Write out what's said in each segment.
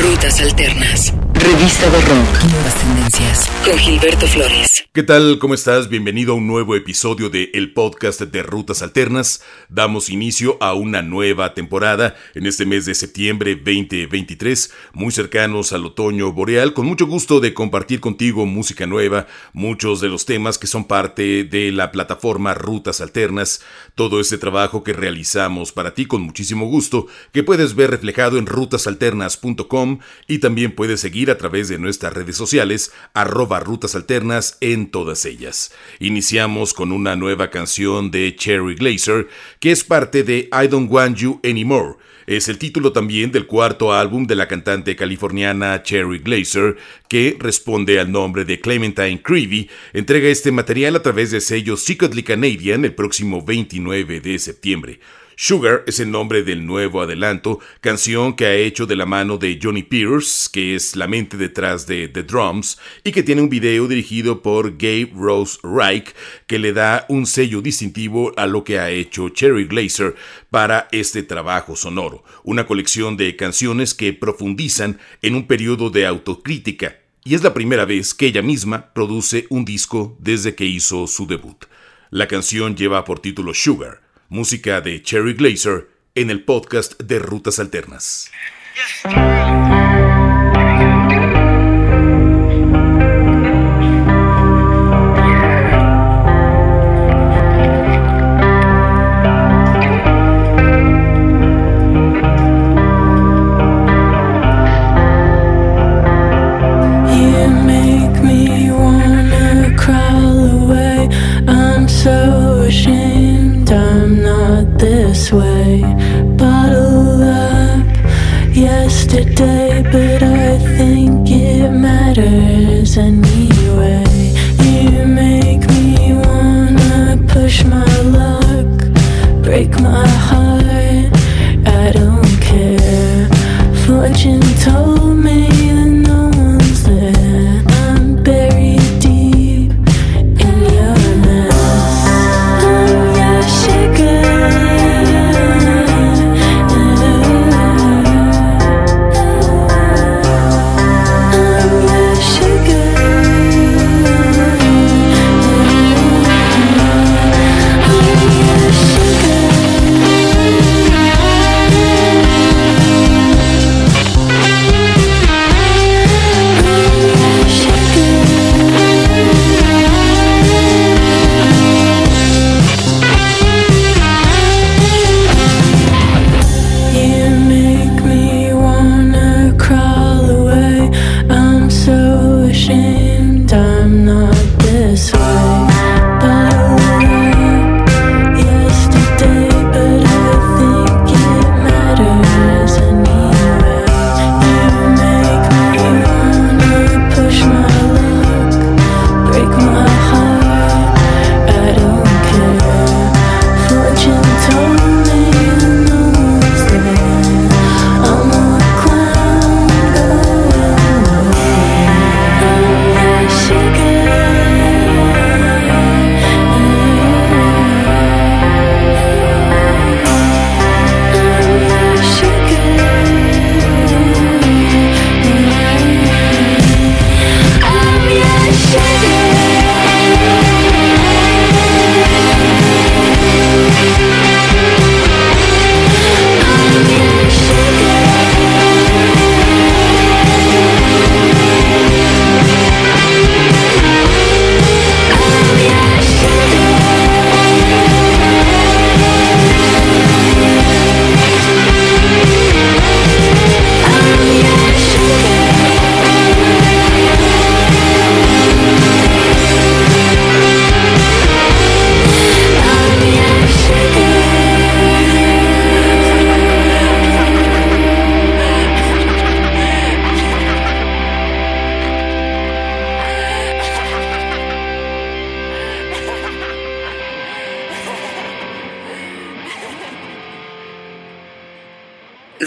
Rutas Alternas. Revista de Rock. Nuevas tendencias. Con Gilberto Flores. ¿Qué tal? ¿Cómo estás? Bienvenido a un nuevo episodio de El Podcast de Rutas Alternas. Damos inicio a una nueva temporada en este mes de septiembre 2023, muy cercanos al otoño boreal, con mucho gusto de compartir contigo música nueva, muchos de los temas que son parte de la plataforma Rutas Alternas, todo este trabajo que realizamos para ti con muchísimo gusto, que puedes ver reflejado en rutasalternas.com y también puedes seguir a través de nuestras redes sociales, arroba Rutas Alternas en todas ellas. Iniciamos con una nueva canción de Cherry Glazer, que es parte de I Don't Want You Anymore. Es el título también del cuarto álbum de la cantante californiana Cherry Glazer, que responde al nombre de Clementine Creevy. Entrega este material a través de sello Secretly Canadian el próximo 29 de septiembre. Sugar es el nombre del nuevo adelanto, canción que ha hecho de la mano de Johnny Pierce, que es la mente detrás de The Drums, y que tiene un video dirigido por Gabe Rose Reich, que le da un sello distintivo a lo que ha hecho Cherry Glazer para este trabajo sonoro, una colección de canciones que profundizan en un periodo de autocrítica, y es la primera vez que ella misma produce un disco desde que hizo su debut. La canción lleva por título Sugar, música de Cherry Glazer en el podcast de Rutas Alternas. yesterday, but I think it matters anyway. You make me wanna push my luck, break my heart. I don't care. Fortune told.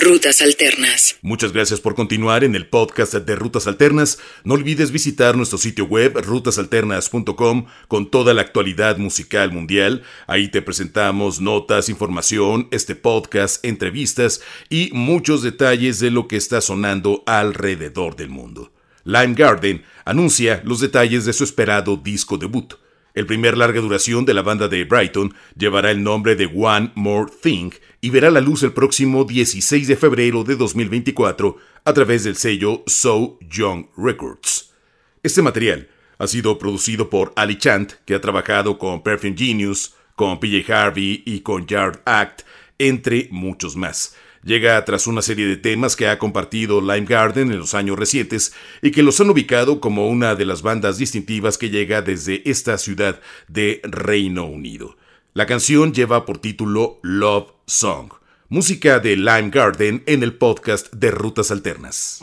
Rutas Alternas. Muchas gracias por continuar en el podcast de Rutas Alternas. No olvides visitar nuestro sitio web rutasalternas.com con toda la actualidad musical mundial. Ahí te presentamos notas, información, este podcast, entrevistas y muchos detalles de lo que está sonando alrededor del mundo. Lime Garden anuncia los detalles de su esperado disco debut. El primer larga duración de la banda de Brighton llevará el nombre de One More Thing y verá la luz el próximo 16 de febrero de 2024 a través del sello So Young Records. Este material ha sido producido por Ali Chant, que ha trabajado con Perfume Genius, con PJ Harvey y con Yard Act, entre muchos más llega tras una serie de temas que ha compartido Lime Garden en los años recientes y que los han ubicado como una de las bandas distintivas que llega desde esta ciudad de Reino Unido. La canción lleva por título Love Song, música de Lime Garden en el podcast de Rutas Alternas.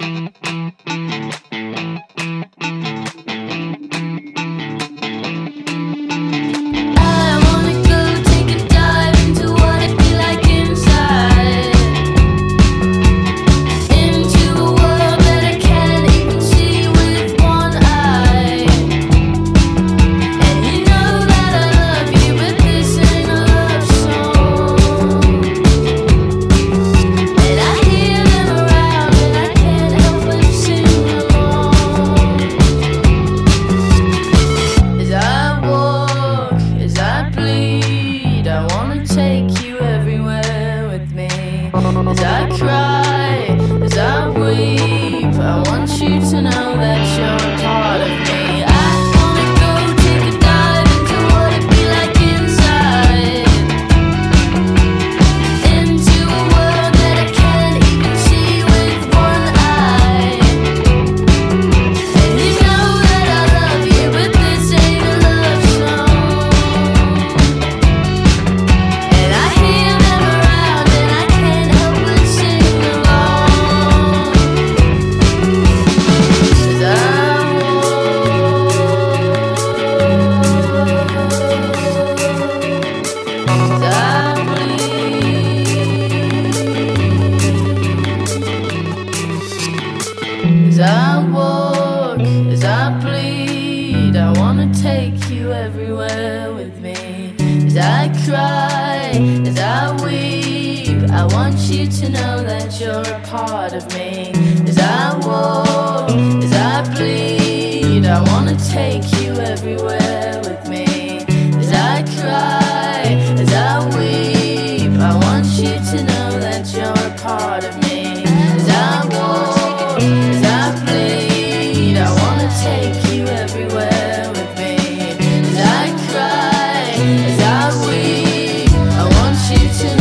As I walk, as I bleed, I wanna take you everywhere with me. As I cry, as I weep, I want you to know that you're a part of me. you to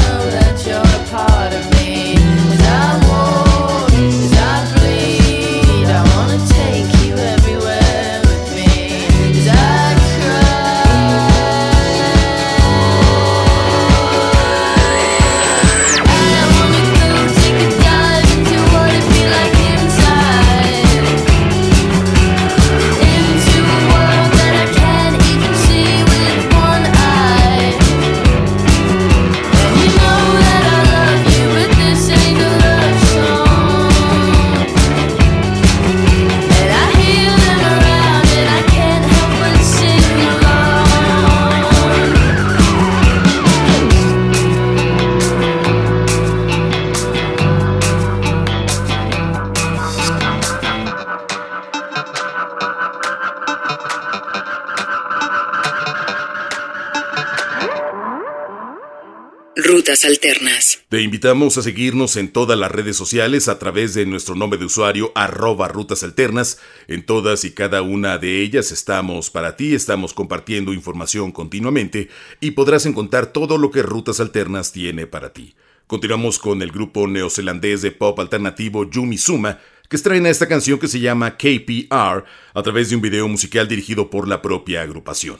Alternas. Te invitamos a seguirnos en todas las redes sociales a través de nuestro nombre de usuario arroba Rutas Alternas. En todas y cada una de ellas estamos para ti, estamos compartiendo información continuamente y podrás encontrar todo lo que Rutas Alternas tiene para ti. Continuamos con el grupo neozelandés de pop alternativo Yumi Suma, que estrena esta canción que se llama KPR a través de un video musical dirigido por la propia agrupación.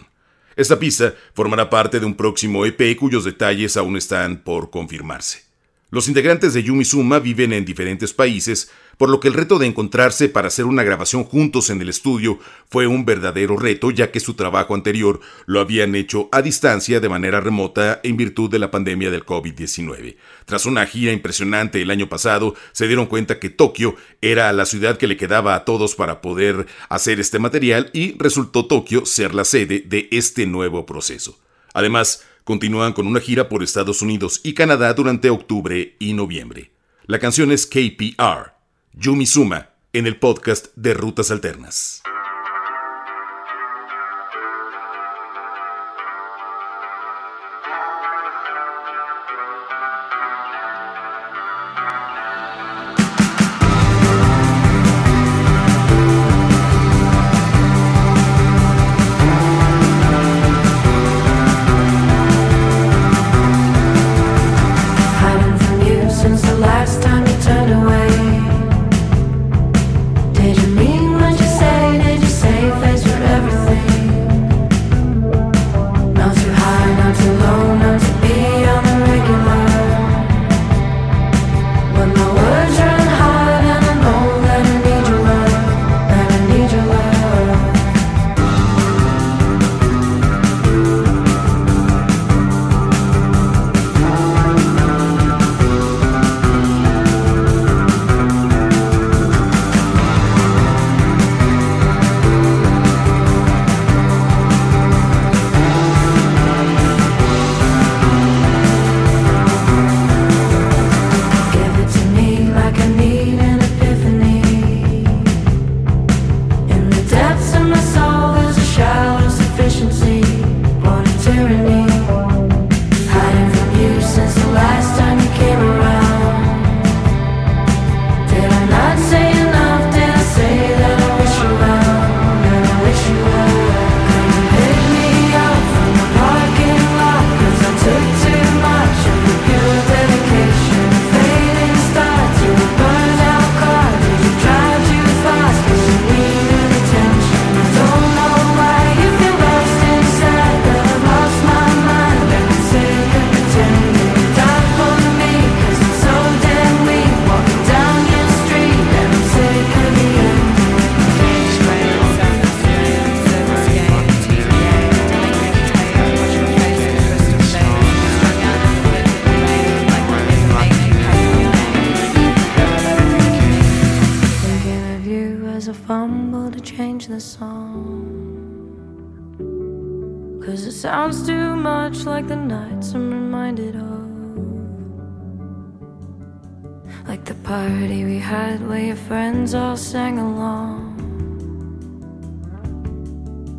Esta pista formará parte de un próximo EP cuyos detalles aún están por confirmarse. Los integrantes de Yumi Suma viven en diferentes países, por lo que el reto de encontrarse para hacer una grabación juntos en el estudio fue un verdadero reto, ya que su trabajo anterior lo habían hecho a distancia de manera remota en virtud de la pandemia del COVID-19. Tras una gira impresionante el año pasado, se dieron cuenta que Tokio era la ciudad que le quedaba a todos para poder hacer este material y resultó Tokio ser la sede de este nuevo proceso. Además, continúan con una gira por Estados Unidos y Canadá durante octubre y noviembre. La canción es KPR, Yumi Suma, en el podcast de Rutas Alternas.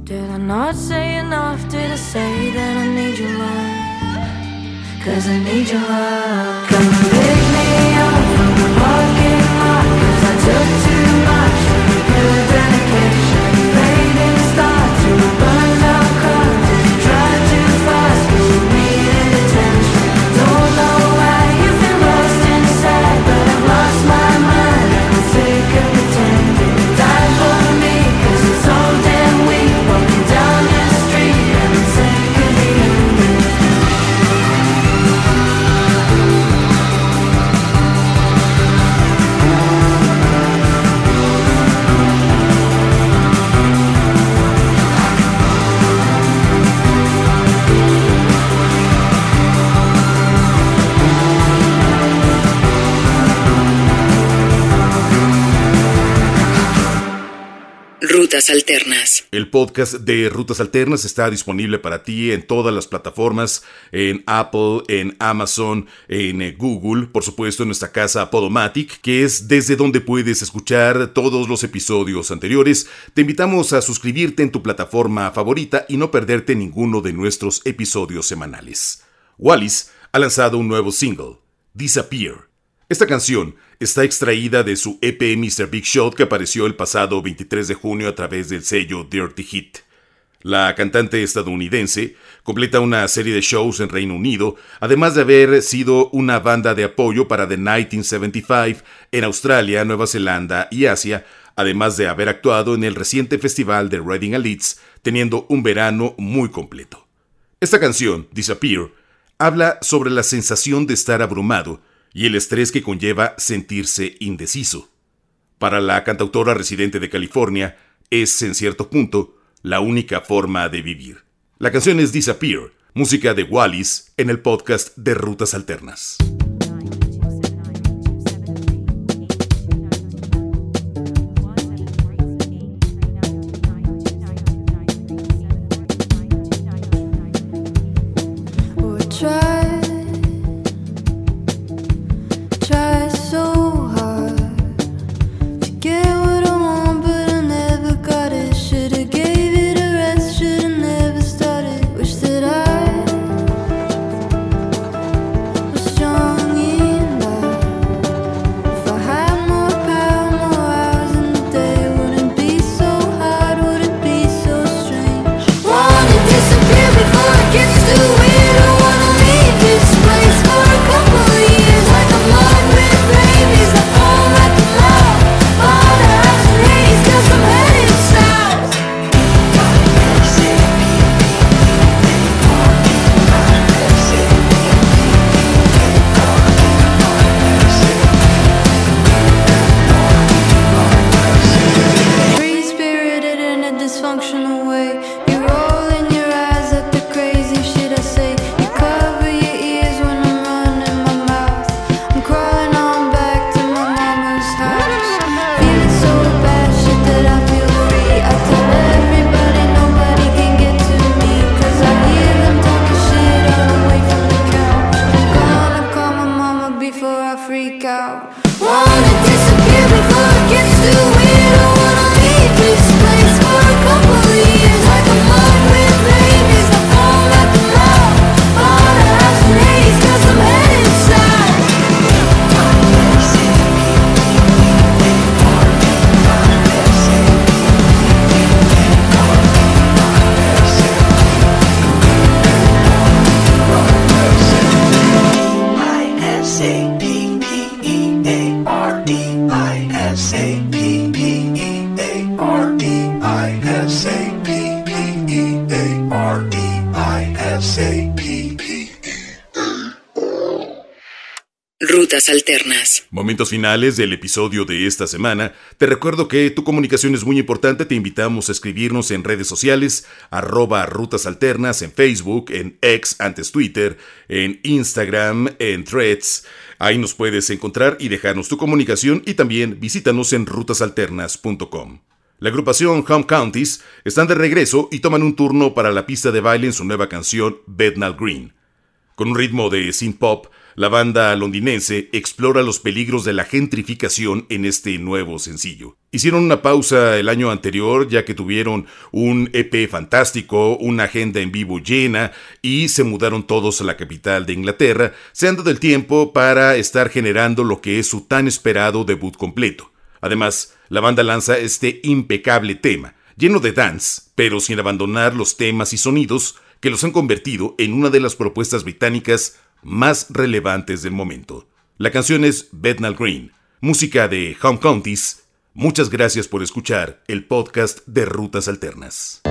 Did I not say enough? Did I say that I need your love? Cause I need your love. Come pick me up Alternas. El podcast de Rutas Alternas está disponible para ti en todas las plataformas, en Apple, en Amazon, en eh, Google, por supuesto en nuestra casa Podomatic, que es desde donde puedes escuchar todos los episodios anteriores. Te invitamos a suscribirte en tu plataforma favorita y no perderte ninguno de nuestros episodios semanales. Wallis ha lanzado un nuevo single, Disappear. Esta canción está extraída de su EP Mr. Big Shot que apareció el pasado 23 de junio a través del sello Dirty Hit. La cantante estadounidense completa una serie de shows en Reino Unido, además de haber sido una banda de apoyo para The 1975 en Australia, Nueva Zelanda y Asia, además de haber actuado en el reciente festival de Reading a Leeds, teniendo un verano muy completo. Esta canción, Disappear, habla sobre la sensación de estar abrumado y el estrés que conlleva sentirse indeciso. Para la cantautora residente de California, es, en cierto punto, la única forma de vivir. La canción es Disappear, música de Wallis en el podcast de Rutas Alternas. Momentos finales del episodio de esta semana. Te recuerdo que tu comunicación es muy importante. Te invitamos a escribirnos en redes sociales, arroba Rutas Alternas, en Facebook, en X, antes Twitter, en Instagram, en Threads. Ahí nos puedes encontrar y dejarnos tu comunicación y también visítanos en rutasalternas.com. La agrupación Home Counties están de regreso y toman un turno para la pista de baile en su nueva canción Bednall Green. Con un ritmo de synth pop, la banda londinense explora los peligros de la gentrificación en este nuevo sencillo. Hicieron una pausa el año anterior ya que tuvieron un EP fantástico, una agenda en vivo llena y se mudaron todos a la capital de Inglaterra, se han dado el tiempo para estar generando lo que es su tan esperado debut completo. Además, la banda lanza este impecable tema, lleno de dance, pero sin abandonar los temas y sonidos que los han convertido en una de las propuestas británicas más relevantes del momento. La canción es Bethnal Green, música de Home Counties. Muchas gracias por escuchar el podcast de Rutas Alternas.